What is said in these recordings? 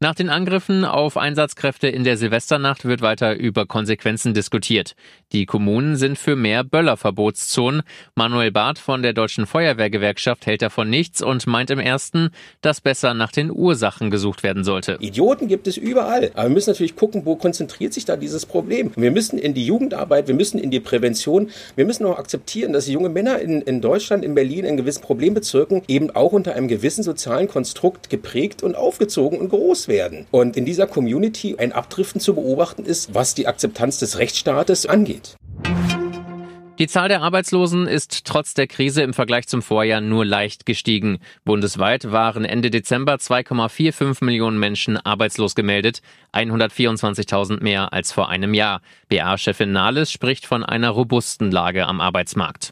Nach den Angriffen auf Einsatzkräfte in der Silvesternacht wird weiter über Konsequenzen diskutiert. Die Kommunen sind für mehr Böllerverbotszonen. Manuel Barth von der Deutschen Feuerwehrgewerkschaft hält davon nichts und meint im ersten, dass besser nach den Ursachen gesucht werden sollte. Idioten gibt es überall. Aber wir müssen natürlich gucken, wo konzentriert sich da dieses Problem. Wir müssen in die Jugendarbeit, wir müssen in die Prävention, wir müssen auch akzeptieren, dass junge Männer in, in Deutschland, in Berlin, in gewissen Problembezirken eben auch unter einem gewissen sozialen Konstrukt geprägt und aufgezogen und groß werden. Und in dieser Community ein Abdriften zu beobachten ist, was die Akzeptanz des Rechtsstaates angeht. Die Zahl der Arbeitslosen ist trotz der Krise im Vergleich zum Vorjahr nur leicht gestiegen. Bundesweit waren Ende Dezember 2,45 Millionen Menschen arbeitslos gemeldet, 124.000 mehr als vor einem Jahr. BA-Chefin Nahles spricht von einer robusten Lage am Arbeitsmarkt.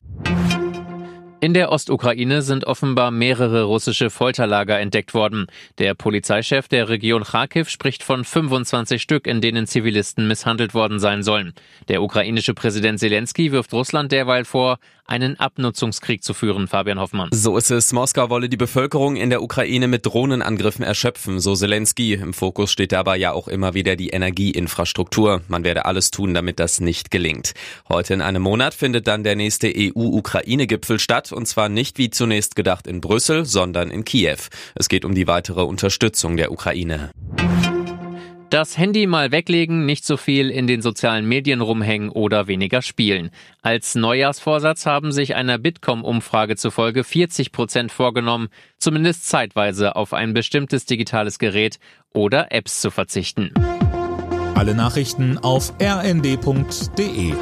In der Ostukraine sind offenbar mehrere russische Folterlager entdeckt worden. Der Polizeichef der Region Kharkiv spricht von 25 Stück, in denen Zivilisten misshandelt worden sein sollen. Der ukrainische Präsident Zelensky wirft Russland derweil vor, einen Abnutzungskrieg zu führen, Fabian Hoffmann. So ist es. Moskau wolle die Bevölkerung in der Ukraine mit Drohnenangriffen erschöpfen, so Zelensky. Im Fokus steht dabei ja auch immer wieder die Energieinfrastruktur. Man werde alles tun, damit das nicht gelingt. Heute in einem Monat findet dann der nächste EU-Ukraine-Gipfel statt und zwar nicht wie zunächst gedacht in Brüssel, sondern in Kiew. Es geht um die weitere Unterstützung der Ukraine. Das Handy mal weglegen, nicht so viel in den sozialen Medien rumhängen oder weniger spielen. Als Neujahrsvorsatz haben sich einer Bitkom-Umfrage zufolge 40 Prozent vorgenommen, zumindest zeitweise auf ein bestimmtes digitales Gerät oder Apps zu verzichten. Alle Nachrichten auf rnd.de